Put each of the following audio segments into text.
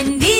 Buen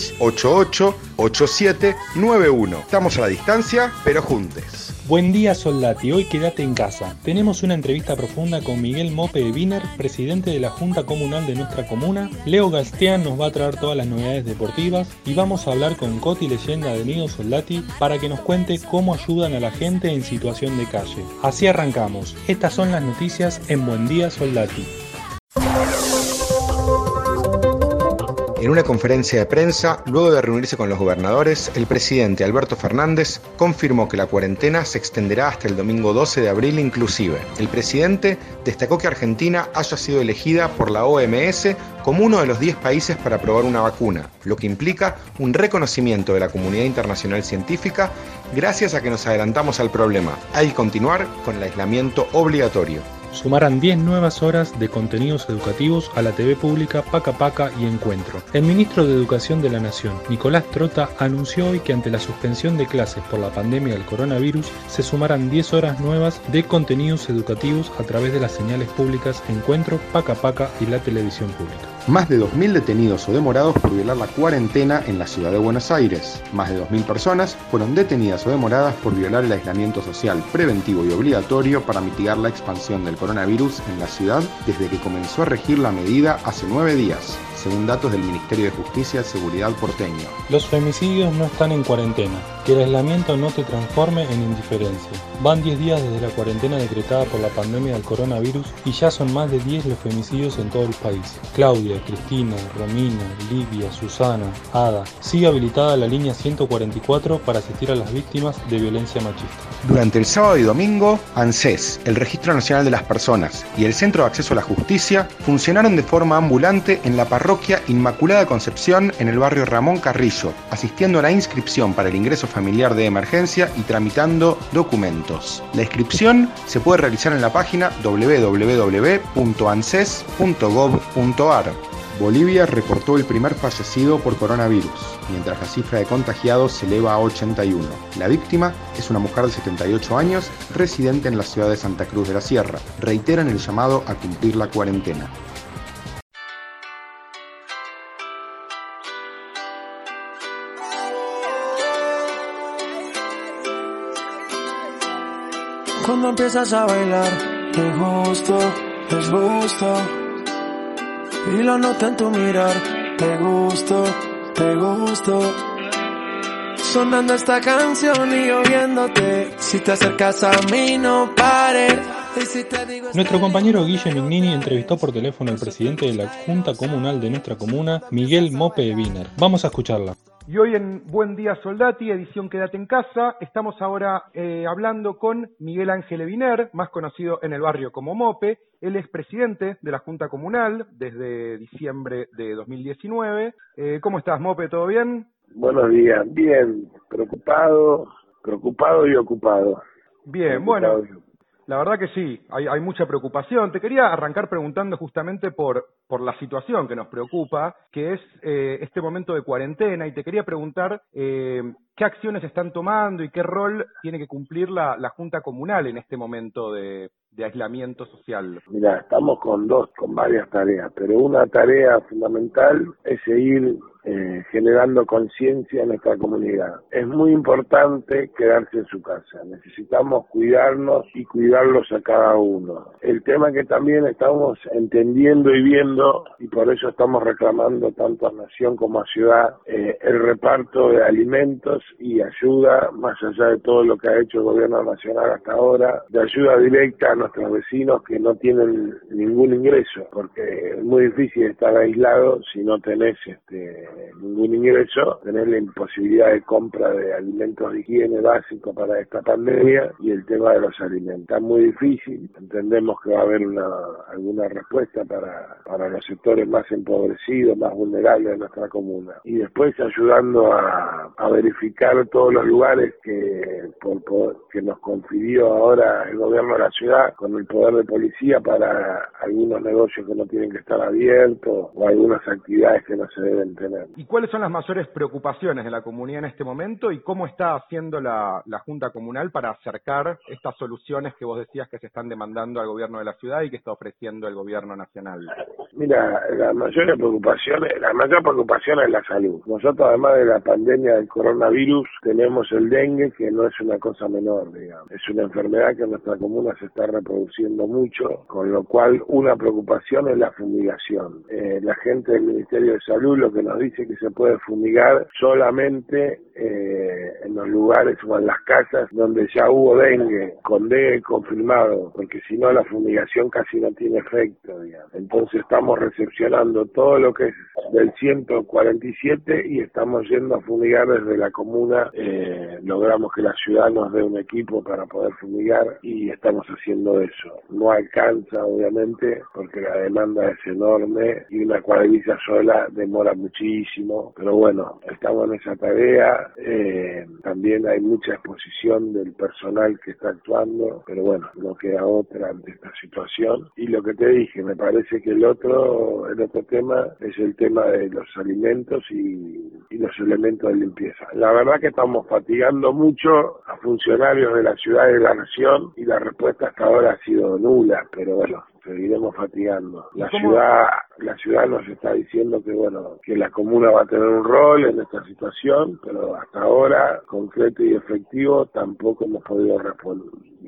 88 8791. Estamos a la distancia, pero juntes. Buen día Soldati, hoy quédate en casa. Tenemos una entrevista profunda con Miguel Mope de Wiener, presidente de la Junta Comunal de nuestra comuna. Leo Gastián nos va a traer todas las novedades deportivas y vamos a hablar con Coti Leyenda de Nido Soldati para que nos cuente cómo ayudan a la gente en situación de calle. Así arrancamos. Estas son las noticias en Buen Día Soldati. En una conferencia de prensa, luego de reunirse con los gobernadores, el presidente Alberto Fernández confirmó que la cuarentena se extenderá hasta el domingo 12 de abril inclusive. El presidente destacó que Argentina haya sido elegida por la OMS como uno de los 10 países para probar una vacuna, lo que implica un reconocimiento de la comunidad internacional científica gracias a que nos adelantamos al problema. Hay que continuar con el aislamiento obligatorio sumarán 10 nuevas horas de contenidos educativos a la TV pública Paca Paca y Encuentro. El ministro de Educación de la Nación, Nicolás Trota, anunció hoy que ante la suspensión de clases por la pandemia del coronavirus, se sumarán 10 horas nuevas de contenidos educativos a través de las señales públicas Encuentro, Paca Paca y la televisión pública. Más de 2.000 detenidos o demorados por violar la cuarentena en la ciudad de Buenos Aires. Más de 2.000 personas fueron detenidas o demoradas por violar el aislamiento social preventivo y obligatorio para mitigar la expansión del coronavirus en la ciudad desde que comenzó a regir la medida hace nueve días según datos del Ministerio de Justicia y Seguridad porteño. Los femicidios no están en cuarentena. Que el aislamiento no te transforme en indiferencia. Van 10 días desde la cuarentena decretada por la pandemia del coronavirus y ya son más de 10 los femicidios en todo el país. Claudia, Cristina, Romina, Livia, Susana, Ada. Sigue habilitada la línea 144 para asistir a las víctimas de violencia machista. Durante el sábado y domingo, ANSES, el Registro Nacional de las Personas y el Centro de Acceso a la Justicia funcionaron de forma ambulante en la parroquia Inmaculada Concepción en el barrio Ramón Carrillo, asistiendo a la inscripción para el ingreso familiar de emergencia y tramitando documentos. La inscripción se puede realizar en la página www.anses.gov.ar. Bolivia reportó el primer fallecido por coronavirus, mientras la cifra de contagiados se eleva a 81. La víctima es una mujer de 78 años, residente en la ciudad de Santa Cruz de la Sierra. Reiteran el llamado a cumplir la cuarentena. Cuando empiezas a bailar, te gusto, es gusto. Y lo noto en tu mirar, te gusto, te gusto. Sonando esta canción y oyéndote. Si te acercas a mí, no pares. Si Nuestro compañero Guille Mignini entrevistó por teléfono al presidente de la Junta Comunal de nuestra comuna, Miguel Mope de Wiener. Vamos a escucharla. Y hoy en Buen Día Soldati, edición Quédate en Casa, estamos ahora eh, hablando con Miguel Ángel Eviner, más conocido en el barrio como Mope. Él es presidente de la Junta Comunal desde diciembre de 2019. Eh, ¿Cómo estás, Mope? ¿Todo bien? Buenos días, bien, preocupado, preocupado y ocupado. Bien, bueno, la verdad que sí, hay, hay mucha preocupación. Te quería arrancar preguntando justamente por, por la situación que nos preocupa, que es eh, este momento de cuarentena, y te quería preguntar eh, qué acciones están tomando y qué rol tiene que cumplir la, Junta Comunal en este momento de, de aislamiento social. Mira, estamos con dos, con varias tareas, pero una tarea fundamental es seguir eh, generando conciencia en nuestra comunidad. Es muy importante quedarse en su casa. Necesitamos cuidarnos y cuidarlos a cada uno. El tema que también estamos entendiendo y viendo, y por eso estamos reclamando tanto a Nación como a Ciudad, eh, el reparto de alimentos y ayuda, más allá de todo lo que ha hecho el gobierno nacional hasta ahora, de ayuda directa a nuestros vecinos que no tienen ningún ingreso, porque es muy difícil estar aislado si no tenés este, ningún ingreso, tener la imposibilidad de compra de alimentos de higiene básico para esta pandemia y el tema de los alimentos. Está muy difícil, entendemos que va a haber una, alguna respuesta para, para los sectores más empobrecidos, más vulnerables de nuestra comuna. Y después ayudando a, a verificar todos los lugares que, por, que nos confirió ahora el gobierno de la ciudad con el poder de policía para algunos negocios que no tienen que estar abiertos o algunas actividades que no se deben tener. ¿Y cuáles son las mayores preocupaciones de la comunidad en este momento y cómo está haciendo la, la Junta Comunal para acercar estas soluciones que vos decías que se están demandando al gobierno de la ciudad y que está ofreciendo el gobierno nacional? Mira, la mayor preocupación, la mayor preocupación es la salud. Nosotros además de la pandemia del coronavirus tenemos el dengue que no es una cosa menor, digamos. Es una enfermedad que en nuestra comuna se está reproduciendo mucho, con lo cual una preocupación es la fumigación. Eh, la gente del Ministerio de Salud lo que nos dice que se puede fumigar solamente eh, en los lugares o en las casas donde ya hubo dengue, con dengue confirmado, porque si no la fumigación casi no tiene efecto, digamos. Entonces estamos recepcionando todo lo que es del 147 y estamos yendo a fumigar desde la comuna. Eh, logramos que la ciudad nos dé un equipo para poder fumigar y estamos haciendo eso. No alcanza, obviamente, porque la demanda es enorme y una cuadrilla sola demora muchísimo, pero bueno, estamos en esa tarea. Eh, también hay mucha exposición del personal que está actuando, pero bueno, no queda otra ante esta situación. Y lo que te dije, me parece que el otro, el otro tema es el tema de los alimentos y, y los elementos de limpieza. La verdad que estamos fatigando mucho a funcionarios de la ciudad y de la nación y la respuesta hasta ahora ha sido nula, pero bueno, seguiremos fatigando. La ciudad, la ciudad nos está diciendo que bueno, que la comuna va a tener un rol en esta situación, pero hasta ahora, concreto y efectivo, tampoco hemos podido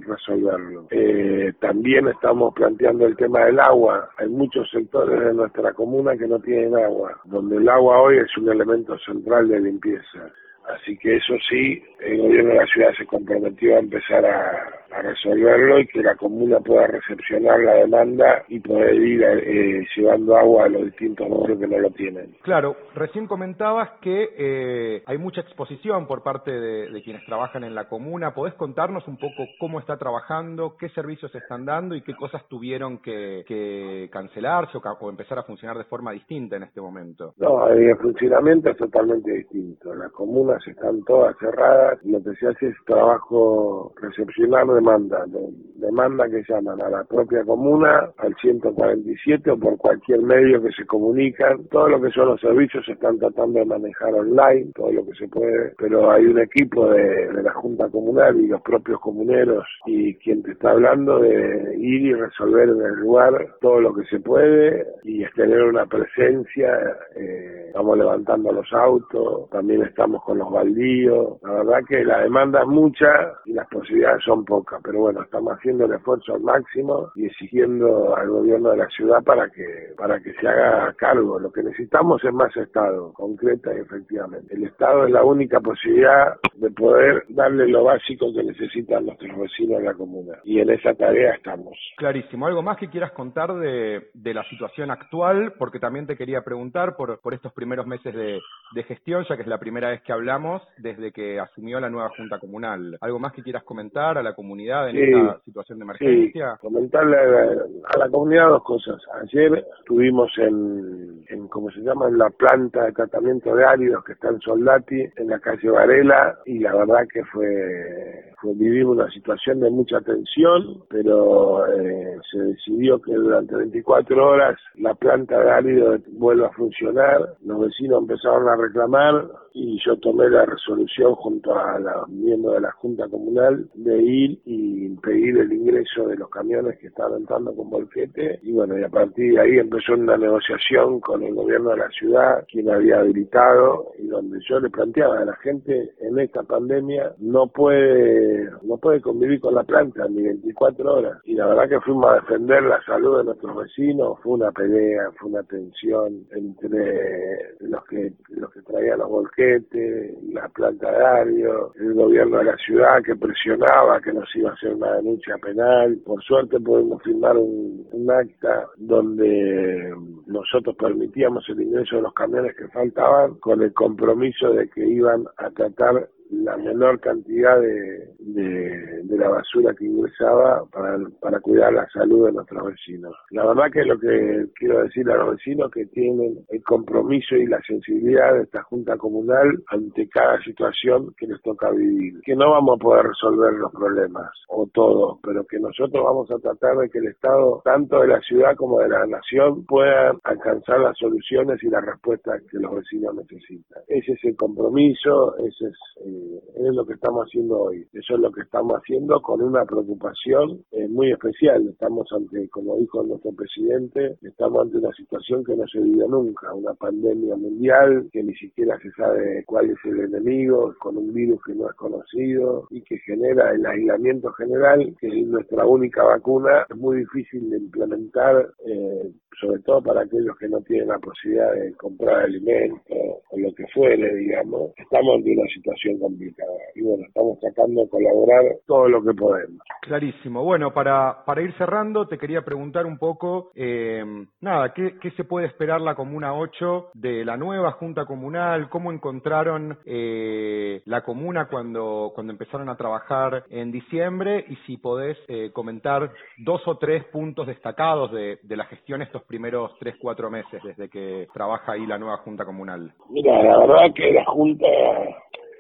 resolverlo. Eh, también estamos planteando el tema del agua. Hay muchos sectores de nuestra comuna que no tienen agua, donde el agua hoy es un elemento central de limpieza. Así que eso sí, el gobierno de la ciudad se comprometió a empezar a, resolverlo y que la comuna pueda recepcionar la demanda y poder ir eh, llevando agua a los distintos barrios que no lo tienen. Claro, recién comentabas que eh, hay mucha exposición por parte de, quienes trabajan en la comuna. ¿Podés contarnos un poco cómo está trabajando, qué servicios están dando y qué cosas tuvieron que, cancelarse o, empezar a funcionar de forma distinta en este momento? No, el funcionamiento es totalmente distinto. La comuna están todas cerradas, lo que se hace es trabajo recepcionar demanda, demanda que llaman a la propia comuna, al 147 o por cualquier medio que se comunican, todo lo que son los servicios se están tratando de manejar online, todo lo que se puede, pero hay un equipo de, de la Junta Comunal y los propios comuneros y quien te está hablando de ir y resolver en el lugar todo lo que se puede y es tener una presencia, eh, estamos levantando los autos, también estamos con los baldíos. La verdad que la demanda es mucha y las posibilidades son pocas, pero bueno, estamos haciendo el esfuerzo al máximo y exigiendo al gobierno de la ciudad para que para que se haga cargo. Lo que necesitamos es más Estado, concreta y efectivamente. El Estado es la única posibilidad de poder darle lo básico que necesitan nuestros vecinos de la comuna y en esa tarea estamos. Clarísimo. ¿Algo más que quieras contar de, de la situación actual? Porque también te quería preguntar por, por estos primeros meses de, de gestión, ya que es la primera vez que hablamos desde que asumió la nueva Junta Comunal. ¿Algo más que quieras comentar a la comunidad en esta situación de emergencia? Sí, comentarle a la, comunidad dos cosas. Ayer estuvimos en, en, ¿cómo se llama?, en la planta de tratamiento de áridos que está en Soldati, en la calle Varela, y la verdad que fue vivimos una situación de mucha tensión, pero eh, se decidió que durante 24 horas la planta de árido vuelva a funcionar. Los vecinos empezaron a reclamar y yo tomé la resolución junto a los miembros de la Junta Comunal de ir y impedir el ingreso de los camiones que estaban entrando con volquete y bueno, y a partir de ahí empezó una negociación con el gobierno de la ciudad, quien había habilitado y donde yo le planteaba a la gente en esta pandemia no puede no puede convivir con la planta ni 24 horas. Y la verdad que fuimos a defender la salud de nuestros vecinos, fue una pelea, fue una tensión entre los que los que traían los volquetes, la planta de Ario, el gobierno de la ciudad que presionaba que nos iba a hacer una denuncia penal. Por suerte pudimos firmar un, un acta donde nosotros permitíamos el ingreso de los camiones que faltaban con el compromiso de que iban a tratar la menor cantidad de, de, la basura que ingresaba para, para cuidar la salud de nuestros vecinos. La verdad que lo que quiero decir a los vecinos que tienen el compromiso y la sensibilidad de esta Junta Comunal ante cada situación que les toca vivir. Que no vamos a poder resolver los problemas, o todos, pero que nosotros vamos a tratar de que el Estado, tanto de la ciudad como de la nación, puedan alcanzar las soluciones y las respuestas que los vecinos necesitan. Ese es el compromiso, ese es... Eh, es lo que estamos haciendo hoy. Eso es lo que estamos haciendo con una preocupación eh, muy especial. Estamos ante, como dijo nuestro presidente, estamos ante una situación que no se vivió nunca, una pandemia mundial que ni siquiera se sabe cuál es el enemigo, con un virus que no es conocido y que genera el aislamiento general, que es nuestra única vacuna. Es muy difícil de implementar eh, sobre todo para aquellos que no tienen la posibilidad de comprar alimentos lo que fuere, digamos, estamos en una situación complicada. Y bueno, estamos tratando de colaborar todo lo que podemos. Clarísimo. Bueno, para, para ir cerrando, te quería preguntar un poco, eh, nada, ¿qué, ¿qué, se puede esperar la Comuna 8 de la nueva Junta Comunal? ¿Cómo encontraron eh, la Comuna cuando, cuando empezaron a trabajar en diciembre? Y si podés eh, comentar dos o tres puntos destacados de, de la gestión estos primeros tres, cuatro meses desde que trabaja ahí la nueva Junta Comunal? Mira, la verdad que la Junta,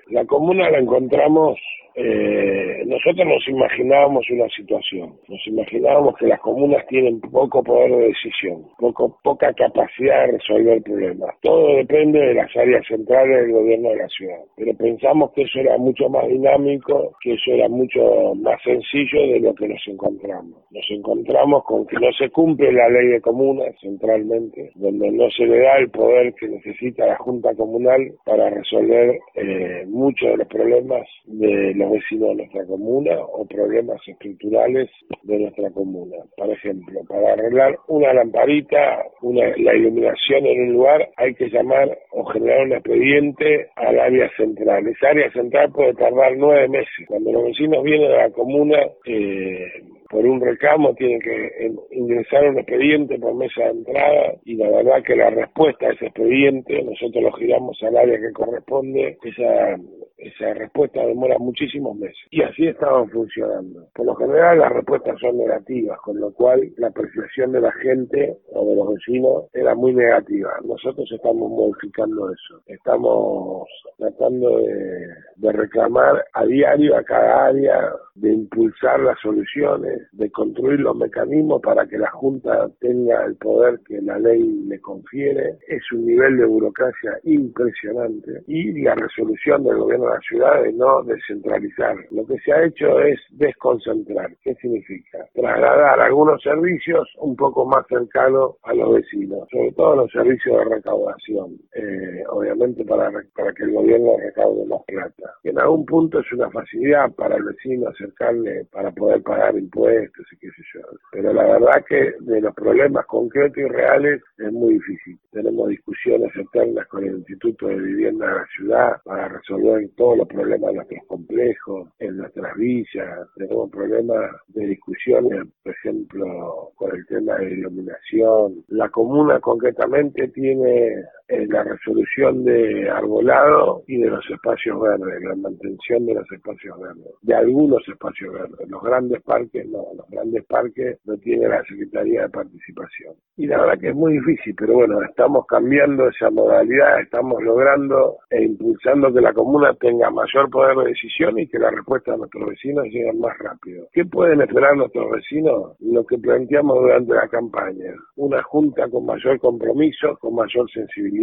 la Comuna la encontramos eh, nosotros nos imaginábamos una situación, nos imaginábamos que las comunas tienen poco poder de decisión, poco, poca capacidad de resolver problemas. Todo depende de las áreas centrales del gobierno de la ciudad. Pero pensamos que eso era mucho más dinámico, que eso era mucho más sencillo de lo que nos encontramos. Nos encontramos con que no se cumple la ley de comunas centralmente, donde no se le da el poder que necesita la Junta Comunal para resolver eh, muchos de los problemas de los vecinos de nuestra comuna o problemas estructurales de nuestra comuna. Por ejemplo, para arreglar una lamparita, una, la iluminación en un lugar, hay que llamar o generar un expediente al área central. Esa área central puede tardar nueve meses. Cuando los vecinos vienen a la comuna, eh, por un reclamo tienen que ingresar un expediente por mesa de entrada y la verdad que la respuesta a ese expediente nosotros lo giramos al área que corresponde esa esa respuesta demora muchísimos meses. Y así estaban funcionando. Por lo general las respuestas son negativas, con lo cual la apreciación de la gente o de los vecinos era muy negativa. Nosotros estamos modificando eso. Estamos tratando de, de reclamar a diario a cada área, de impulsar las soluciones, de construir los mecanismos para que la Junta tenga el poder que la ley le confiere. Es un nivel de burocracia impresionante y la resolución del gobierno la ciudad de no descentralizar. Lo que se ha hecho es desconcentrar. ¿Qué significa? Trasladar algunos servicios un poco más cercanos a los vecinos, sobre todo los servicios de recaudación, eh, obviamente para, para que el gobierno recaude más plata. en algún punto es una facilidad para el vecino acercarle para poder pagar impuestos y qué sé yo. Pero la verdad que de los problemas concretos y reales es muy difícil. Tenemos discusiones eternas con el Instituto de Vivienda de la ciudad para resolver todos los problemas de nuestros complejos, en nuestras villas, tenemos problemas de discusiones, por ejemplo, con el tema de iluminación. La comuna concretamente tiene la resolución de arbolado y de los espacios verdes, la mantención de los espacios verdes, de algunos espacios verdes. Los grandes parques no, los grandes parques no tienen la Secretaría de Participación. Y la verdad que es muy difícil, pero bueno, estamos cambiando esa modalidad, estamos logrando e impulsando que la comuna tenga mayor poder de decisión y que la respuesta de nuestros vecinos llegue más rápido. ¿Qué pueden esperar nuestros vecinos? Lo que planteamos durante la campaña, una junta con mayor compromiso, con mayor sensibilidad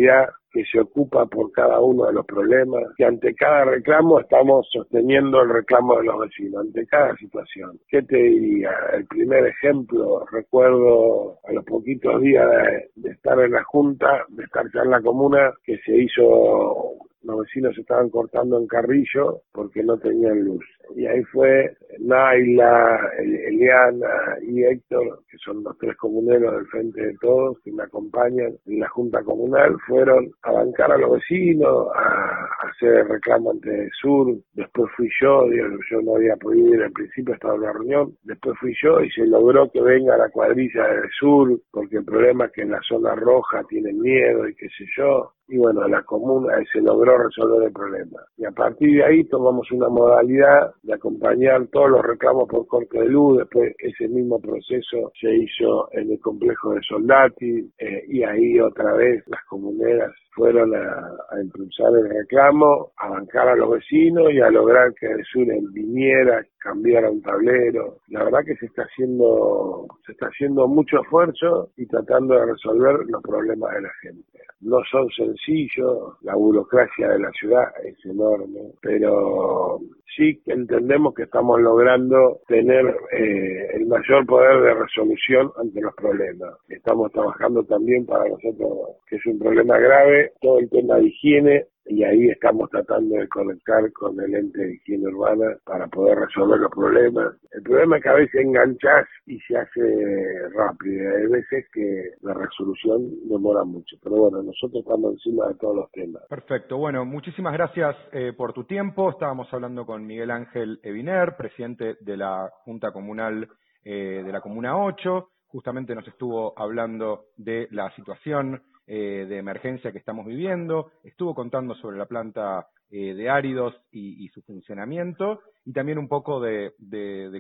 que se ocupa por cada uno de los problemas, que ante cada reclamo estamos sosteniendo el reclamo de los vecinos, ante cada situación. ¿Qué te diría? El primer ejemplo, recuerdo a los poquitos días de, estar en la Junta, de estar ya en la comuna, que se hizo los vecinos estaban cortando en carrillo porque no tenían luz. Y ahí fue Naila, Eliana y Héctor, que son los tres comuneros del Frente de Todos, que me acompañan en la Junta Comunal, fueron a bancar a los vecinos, a, hacer reclamo ante Sur, después fui yo, yo no había podido ir al principio, estaba en la reunión, después fui yo y se logró que venga la cuadrilla del Sur, porque el problema es que en la zona roja tienen miedo y qué sé yo, y bueno, la comuna se logró resolver el problema. Y a partir de ahí tomamos una modalidad de acompañar todos los reclamos por corte de luz, después ese mismo proceso se hizo en el complejo de Soldati eh, y ahí otra vez las comuneras fueron a, impulsar el reclamo, a bancar a los vecinos y a lograr que el sur viniera, cambiara un tablero. La verdad que se está haciendo, se está haciendo mucho esfuerzo y tratando de resolver los problemas de la gente. No son sencillos, la burocracia de la ciudad es enorme, pero sí entendemos que estamos logrando tener eh, el mayor poder de resolución ante los problemas. Estamos trabajando también para nosotros, que es un problema grave, todo el tema de higiene, y ahí estamos tratando de conectar con el ente de higiene urbana para poder resolver los problemas. El problema es que a veces enganchás y se hace rápido, hay veces que la resolución demora mucho, pero bueno, nosotros estamos encima de todos los temas. Perfecto, bueno, muchísimas gracias eh, por tu tiempo, estábamos hablando con Miguel Ángel Eviner, presidente de la Junta Comunal eh, de la Comuna 8, justamente nos estuvo hablando de la situación eh, de emergencia que estamos viviendo, estuvo contando sobre la planta eh, de áridos y, su funcionamiento y también un poco de,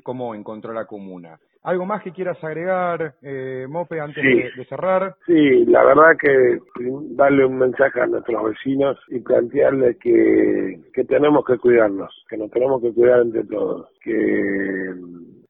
cómo encontró la comuna. ¿Algo más que quieras agregar, eh, Mope, antes de, cerrar? Sí, la verdad que darle un mensaje a nuestros vecinos y plantearles que, que tenemos que cuidarnos, que nos tenemos que cuidar entre todos, que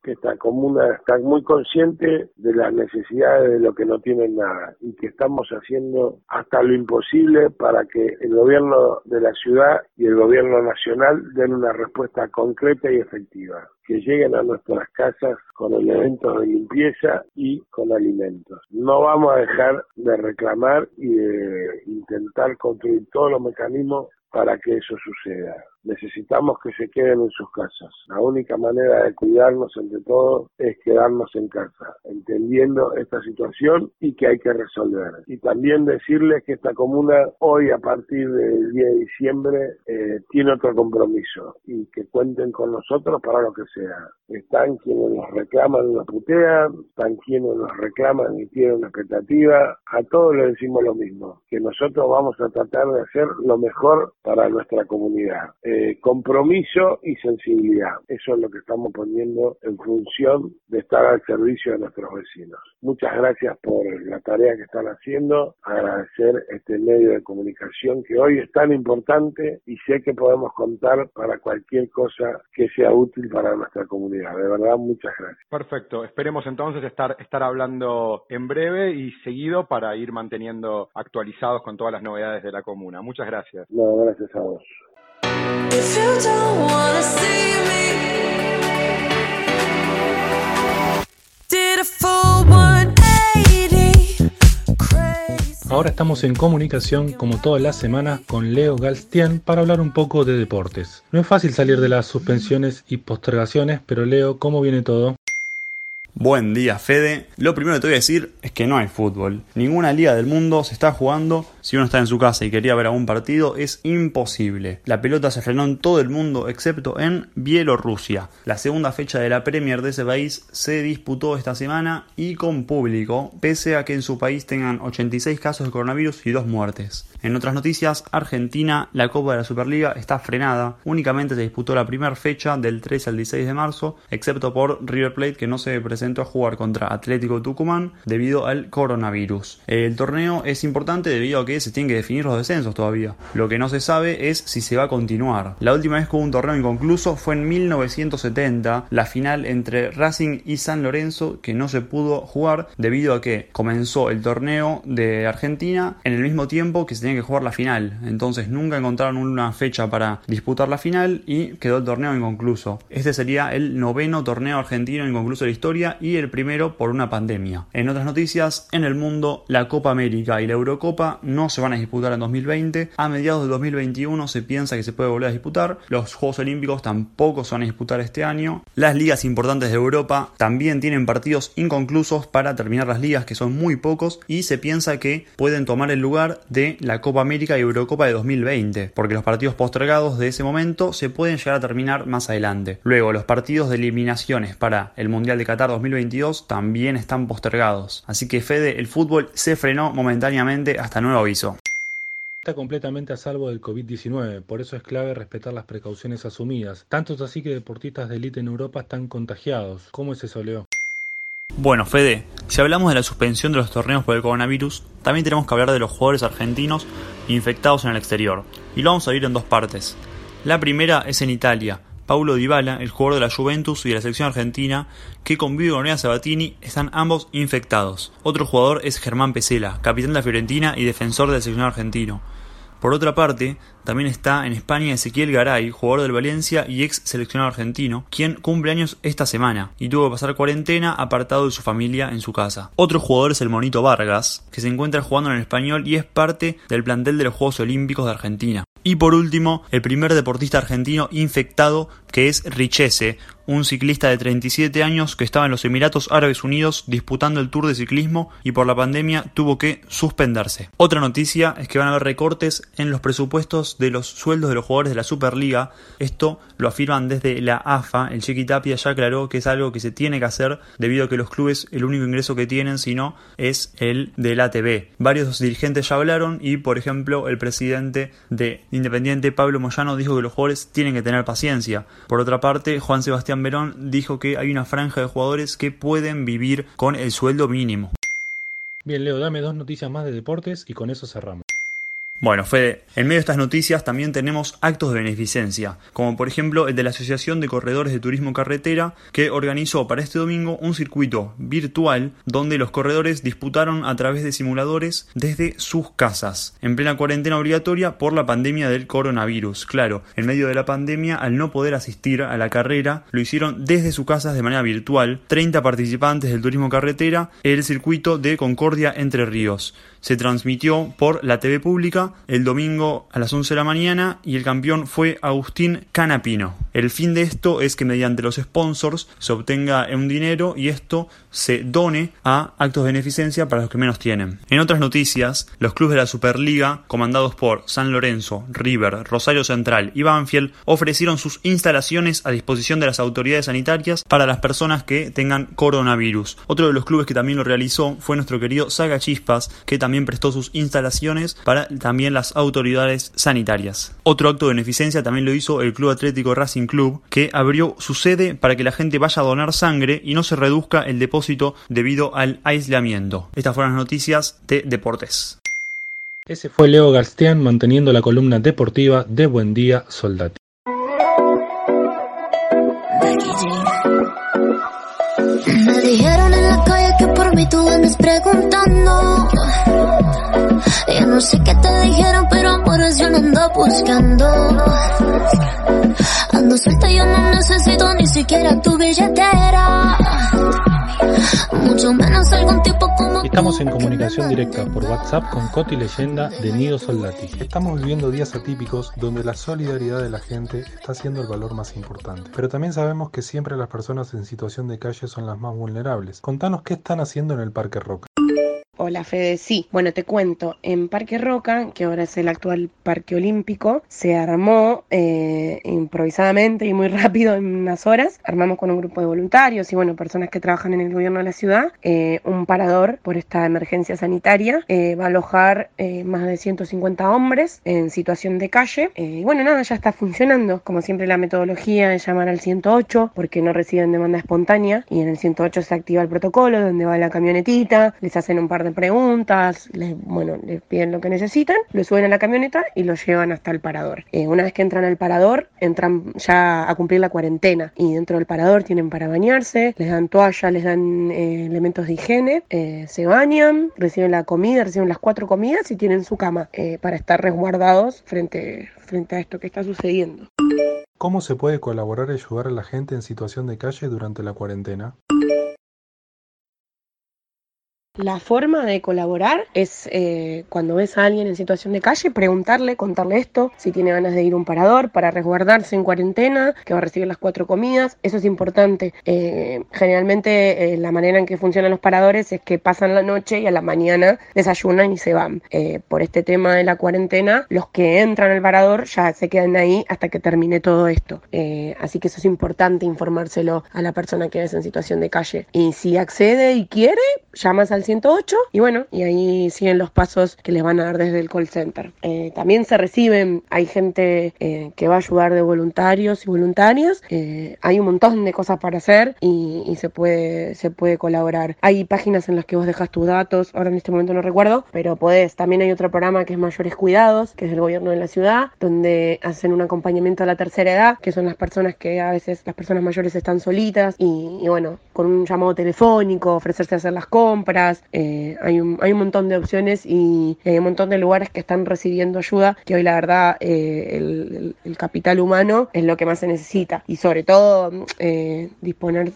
que esta comuna está muy consciente de las necesidades de lo que no tienen nada y que estamos haciendo hasta lo imposible para que el gobierno de la ciudad y el gobierno nacional den una respuesta concreta y efectiva que lleguen a nuestras casas con elementos de limpieza y con alimentos. No vamos a dejar de reclamar y de intentar construir todos los mecanismos para que eso suceda. Necesitamos que se queden en sus casas. La única manera de cuidarnos entre todos es quedarnos en casa, entendiendo esta situación y que hay que resolver. Y también decirles que esta comuna hoy, a partir del 10 de diciembre, eh, tiene otro compromiso y que cuenten con nosotros para lo que sea. Están quienes nos reclaman y nos putean, están quienes nos reclaman y tienen expectativa. A todos les decimos lo mismo, que nosotros vamos a tratar de hacer lo mejor para nuestra comunidad. Eh, compromiso y sensibilidad. Eso es lo que estamos poniendo en función de estar al servicio de nuestros vecinos. Muchas gracias por la tarea que están haciendo, agradecer este medio de comunicación que hoy es tan importante y sé que podemos contar para cualquier cosa que sea útil para nuestra comunidad. De verdad, muchas gracias. Perfecto. Esperemos entonces estar, estar hablando en breve y seguido para ir manteniendo actualizados con todas las novedades de la comuna. Muchas gracias. No, gracias a vos. Ahora estamos en comunicación como todas las semanas con Leo Galstian para hablar un poco de deportes. No es fácil salir de las suspensiones y postergaciones, pero Leo, ¿cómo viene todo? Buen día, Fede. Lo primero que te voy a decir es que no hay fútbol. Ninguna liga del mundo se está jugando. Si uno está en su casa y quería ver algún partido, es imposible. La pelota se frenó en todo el mundo excepto en Bielorrusia. La segunda fecha de la Premier de ese país se disputó esta semana y con público, pese a que en su país tengan 86 casos de coronavirus y dos muertes. En otras noticias, Argentina, la Copa de la Superliga está frenada. Únicamente se disputó la primera fecha del 13 al 16 de marzo, excepto por River Plate que no se presentó a jugar contra Atlético Tucumán debido al coronavirus. El torneo es importante debido a que se tienen que definir los descensos todavía. Lo que no se sabe es si se va a continuar. La última vez que hubo un torneo inconcluso fue en 1970, la final entre Racing y San Lorenzo que no se pudo jugar debido a que comenzó el torneo de Argentina en el mismo tiempo que se que jugar la final. Entonces nunca encontraron una fecha para disputar la final y quedó el torneo inconcluso. Este sería el noveno torneo argentino inconcluso de la historia y el primero por una pandemia. En otras noticias, en el mundo, la Copa América y la Eurocopa no se van a disputar en 2020. A mediados de 2021 se piensa que se puede volver a disputar. Los Juegos Olímpicos tampoco se van a disputar este año. Las ligas importantes de Europa también tienen partidos inconclusos para terminar las ligas, que son muy pocos, y se piensa que pueden tomar el lugar de la Copa América y Eurocopa de 2020, porque los partidos postergados de ese momento se pueden llegar a terminar más adelante. Luego, los partidos de eliminaciones para el Mundial de Qatar 2022 también están postergados. Así que Fede, el fútbol se frenó momentáneamente hasta nuevo aviso. Está completamente a salvo del COVID-19, por eso es clave respetar las precauciones asumidas. Tanto es así que deportistas de élite en Europa están contagiados. ¿Cómo es eso, Leo? Bueno, Fede, si hablamos de la suspensión de los torneos por el coronavirus, también tenemos que hablar de los jugadores argentinos infectados en el exterior. Y lo vamos a ver en dos partes. La primera es en Italia. Paulo Dybala, el jugador de la Juventus y de la selección argentina, que convive con Nea Sabatini, están ambos infectados. Otro jugador es Germán Pesela, capitán de la Fiorentina y defensor del selección argentino. Por otra parte, también está en España Ezequiel Garay, jugador del Valencia y ex seleccionado argentino, quien cumple años esta semana y tuvo que pasar cuarentena apartado de su familia en su casa. Otro jugador es el Monito Vargas, que se encuentra jugando en el español y es parte del plantel de los Juegos Olímpicos de Argentina. Y por último, el primer deportista argentino infectado que es Richese, un ciclista de 37 años que estaba en los Emiratos Árabes Unidos disputando el Tour de Ciclismo y por la pandemia tuvo que suspenderse. Otra noticia es que van a haber recortes en los presupuestos de los sueldos de los jugadores de la Superliga. Esto lo afirman desde la AFA. El Chiquitapia ya aclaró que es algo que se tiene que hacer debido a que los clubes el único ingreso que tienen si no es el del ATV. Varios dirigentes ya hablaron y por ejemplo el presidente de Independiente Pablo Moyano dijo que los jugadores tienen que tener paciencia. Por otra parte, Juan Sebastián Verón dijo que hay una franja de jugadores que pueden vivir con el sueldo mínimo. Bien, Leo, dame dos noticias más de deportes y con eso cerramos. Bueno, Fede, en medio de estas noticias también tenemos actos de beneficencia, como por ejemplo el de la Asociación de Corredores de Turismo Carretera, que organizó para este domingo un circuito virtual donde los corredores disputaron a través de simuladores desde sus casas, en plena cuarentena obligatoria por la pandemia del coronavirus. Claro, en medio de la pandemia, al no poder asistir a la carrera, lo hicieron desde sus casas de manera virtual. 30 participantes del turismo carretera, el circuito de Concordia Entre Ríos. Se transmitió por la TV pública el domingo a las 11 de la mañana y el campeón fue Agustín Canapino. El fin de esto es que mediante los sponsors se obtenga un dinero y esto se done a actos de beneficencia para los que menos tienen. En otras noticias, los clubes de la Superliga, comandados por San Lorenzo, River, Rosario Central y Banfield, ofrecieron sus instalaciones a disposición de las autoridades sanitarias para las personas que tengan coronavirus. Otro de los clubes que también lo realizó fue nuestro querido Saga Chispas, que también prestó sus instalaciones para también las autoridades sanitarias. Otro acto de beneficencia también lo hizo el Club Atlético Racing Club, que abrió su sede para que la gente vaya a donar sangre y no se reduzca el depósito debido al aislamiento. Estas fueron las noticias de deportes. Ese fue Leo Garstian manteniendo la columna deportiva de Buen Día Soldati. Me dijeron en la calle que por mí tú andas preguntando. Yo no sé qué te dijeron, pero amores yo no ando buscando. Ando suelta, yo no necesito ni siquiera tu billetera. Estamos en comunicación directa por WhatsApp con Coti Leyenda de Nido Soldati. Estamos viviendo días atípicos donde la solidaridad de la gente está siendo el valor más importante. Pero también sabemos que siempre las personas en situación de calle son las más vulnerables. Contanos qué están haciendo en el Parque Roca. Hola Fede, sí. Bueno, te cuento, en Parque Roca, que ahora es el actual Parque Olímpico, se armó eh, improvisadamente y muy rápido en unas horas. Armamos con un grupo de voluntarios y bueno, personas que trabajan en el gobierno de la ciudad, eh, un parador por esta emergencia sanitaria. Eh, va a alojar eh, más de 150 hombres en situación de calle. Eh, y bueno, nada, ya está funcionando. Como siempre la metodología es llamar al 108 porque no reciben demanda espontánea y en el 108 se activa el protocolo donde va la camionetita, les hacen un par de preguntas, les, bueno, les piden lo que necesitan, lo suben a la camioneta y lo llevan hasta el parador. Eh, una vez que entran al parador, entran ya a cumplir la cuarentena y dentro del parador tienen para bañarse, les dan toalla, les dan eh, elementos de higiene, eh, se bañan, reciben la comida, reciben las cuatro comidas y tienen su cama para estar resguardados frente, frente a esto que está sucediendo. ¿Cómo se puede colaborar y ayudar a la gente en situación de calle durante la cuarentena? La forma de colaborar es eh, cuando ves a alguien en situación de calle, preguntarle, contarle esto, si tiene ganas de ir a un parador para resguardarse en cuarentena, que va a recibir las cuatro comidas, eso es importante. Eh, generalmente eh, la manera en que funcionan los paradores es que pasan la noche y a la mañana desayunan y se van. por este tema de la cuarentena, los que entran al parador ya se quedan ahí hasta que termine todo esto. así que eso es importante informárselo a la persona que es en situación de calle. Y si accede y quiere, llamas al 108 y bueno, y ahí siguen los pasos que les van a dar desde el call center. Eh, también se reciben, hay gente eh, que va a ayudar de voluntarios y voluntarias, eh, hay un montón de cosas para hacer y, y, se, puede, se puede colaborar. Hay páginas en las que vos dejas tus datos, ahora en este momento no recuerdo, pero podés. También hay otro programa que es Mayores Cuidados, que es del gobierno de la ciudad, donde hacen un acompañamiento a la tercera edad, que son las personas que a veces las personas mayores están solitas y, y bueno, con un llamado telefónico, ofrecerse a hacer las compras, eh, hay, un, hay un montón de opciones y hay un montón de lugares que están recibiendo ayuda, que hoy la verdad eh, el, capital humano es lo que más se necesita y sobre todo eh, disponer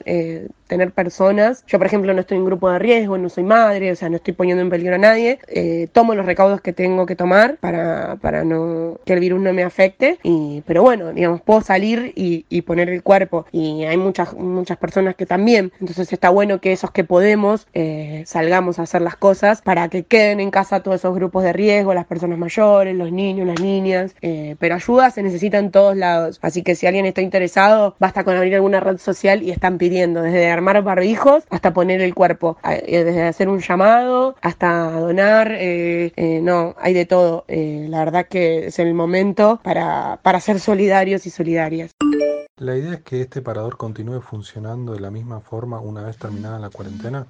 tener personas. Yo, por ejemplo, no estoy en grupo de riesgo, no soy madre, o sea, no estoy poniendo en peligro a nadie. Eh, tomo los recaudos que tengo que tomar para, para no que el virus no me afecte. Y, pero bueno, digamos, puedo salir y, y poner el cuerpo. Y hay muchas, muchas personas que también. Entonces está bueno que esos que podemos eh, salgamos a hacer las cosas para que queden en casa todos esos grupos de riesgo, las personas mayores, los niños, las niñas. Eh, pero ayuda se necesita en todos lados. Así que si alguien está interesado, basta con abrir alguna red social y están pidiendo desde armar barbijos hasta poner el cuerpo, eh, desde hacer un llamado hasta donar, eh, no, hay de todo. la verdad que es el momento para, para ser solidarios y solidarias. La idea es que este parador continúe funcionando de la misma forma una vez terminada la cuarentena.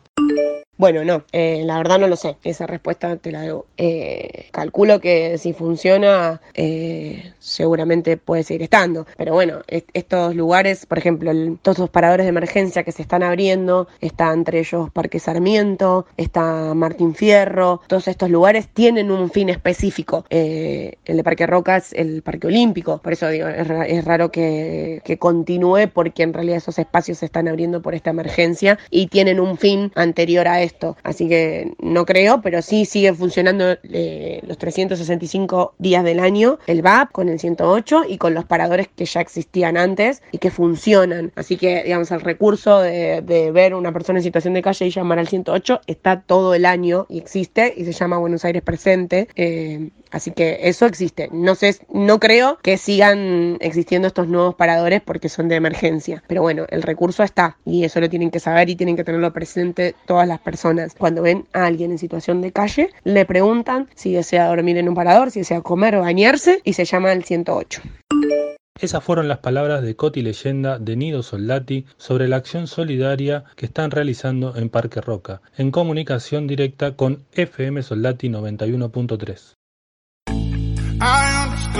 Bueno, no, eh, la verdad no lo sé. Esa respuesta te la debo. Eh, calculo que si funciona, eh, seguramente puede seguir estando. Pero bueno, estos lugares, por ejemplo, todos los paradores de emergencia que se están abriendo, está entre ellos Parque Sarmiento, está Martín Fierro, todos estos lugares tienen un fin específico. el de Parque Rocas, el Parque Olímpico. Por eso digo, es, raro que, que continúe porque en realidad esos espacios se están abriendo por esta emergencia y tienen un fin anterior a esto. Así que no creo, pero sí sigue funcionando eh, los 365 días del año el VAP con el 108 y con los paradores que ya existían antes y que funcionan. Así que, digamos, el recurso de, ver una persona en situación de calle y llamar al 108 está todo el año y existe y se llama Buenos Aires Presente. Eh, Así que eso existe. No sé, no creo que sigan existiendo estos nuevos paradores porque son de emergencia. Pero bueno, el recurso está y eso lo tienen que saber y tienen que tenerlo presente todas las personas. Cuando ven a alguien en situación de calle, le preguntan si desea dormir en un parador, si desea comer o bañarse y se llama al 108. Esas fueron las palabras de Coti Leyenda de Nido Soldati sobre la acción solidaria que están realizando en Parque Roca, en comunicación directa con FM Soldati 91.3.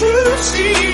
You see.